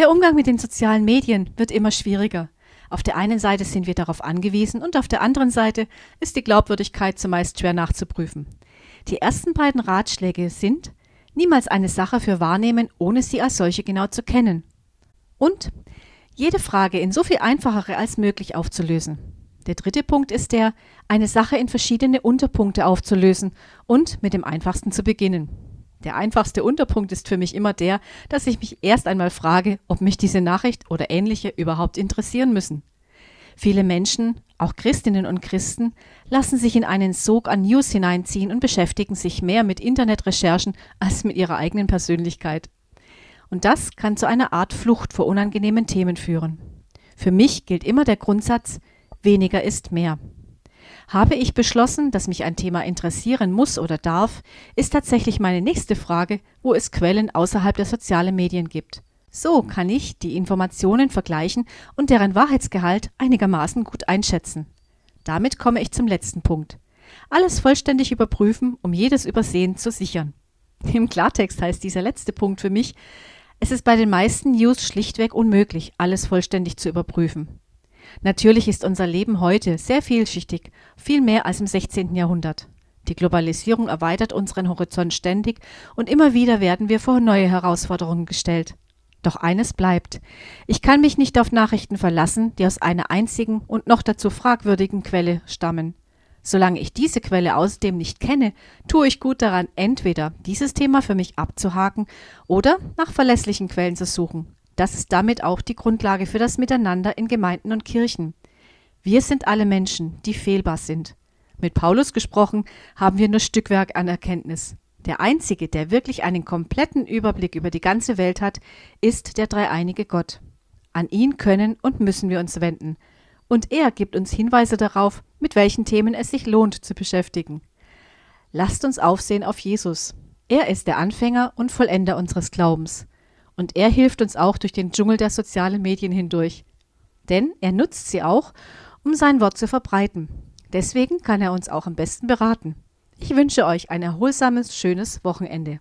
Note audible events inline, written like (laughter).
Der Umgang mit den sozialen Medien wird immer schwieriger. Auf der einen Seite sind wir darauf angewiesen und auf der anderen Seite ist die Glaubwürdigkeit zumeist schwer nachzuprüfen. Die ersten beiden Ratschläge sind, niemals eine Sache für wahrnehmen, ohne sie als solche genau zu kennen. Und jede Frage in so viel einfachere als möglich aufzulösen. Der dritte Punkt ist der, eine Sache in verschiedene Unterpunkte aufzulösen und mit dem einfachsten zu beginnen. Der einfachste Unterpunkt ist für mich immer der, dass ich mich erst einmal frage, ob mich diese Nachricht oder ähnliche überhaupt interessieren müssen. Viele Menschen, auch Christinnen und Christen, lassen sich in einen Sog an News hineinziehen und beschäftigen sich mehr mit Internetrecherchen als mit ihrer eigenen Persönlichkeit. Und das kann zu einer Art Flucht vor unangenehmen Themen führen. Für mich gilt immer der Grundsatz, weniger ist mehr. Habe ich beschlossen, dass mich ein Thema interessieren muss oder darf, ist tatsächlich meine nächste Frage, wo es Quellen außerhalb der sozialen Medien gibt. So kann ich die Informationen vergleichen und deren Wahrheitsgehalt einigermaßen gut einschätzen. Damit komme ich zum letzten Punkt. Alles vollständig überprüfen, um jedes Übersehen zu sichern. (laughs) Im Klartext heißt dieser letzte Punkt für mich, es ist bei den meisten News schlichtweg unmöglich, alles vollständig zu überprüfen. Natürlich ist unser Leben heute sehr vielschichtig, viel mehr als im 16. Jahrhundert. Die Globalisierung erweitert unseren Horizont ständig und immer wieder werden wir vor neue Herausforderungen gestellt. Doch eines bleibt. Ich kann mich nicht auf Nachrichten verlassen, die aus einer einzigen und noch dazu fragwürdigen Quelle stammen. Solange ich diese Quelle außerdem nicht kenne, tue ich gut daran, entweder dieses Thema für mich abzuhaken oder nach verlässlichen Quellen zu suchen. Das ist damit auch die Grundlage für das Miteinander in Gemeinden und Kirchen. Wir sind alle Menschen, die fehlbar sind. Mit Paulus gesprochen haben wir nur Stückwerk an Erkenntnis. Der Einzige, der wirklich einen kompletten Überblick über die ganze Welt hat, ist der dreieinige Gott. An ihn können und müssen wir uns wenden. Und er gibt uns Hinweise darauf, mit welchen Themen es sich lohnt zu beschäftigen. Lasst uns aufsehen auf Jesus. Er ist der Anfänger und Vollender unseres Glaubens. Und er hilft uns auch durch den Dschungel der sozialen Medien hindurch. Denn er nutzt sie auch, um sein Wort zu verbreiten. Deswegen kann er uns auch am besten beraten. Ich wünsche euch ein erholsames, schönes Wochenende.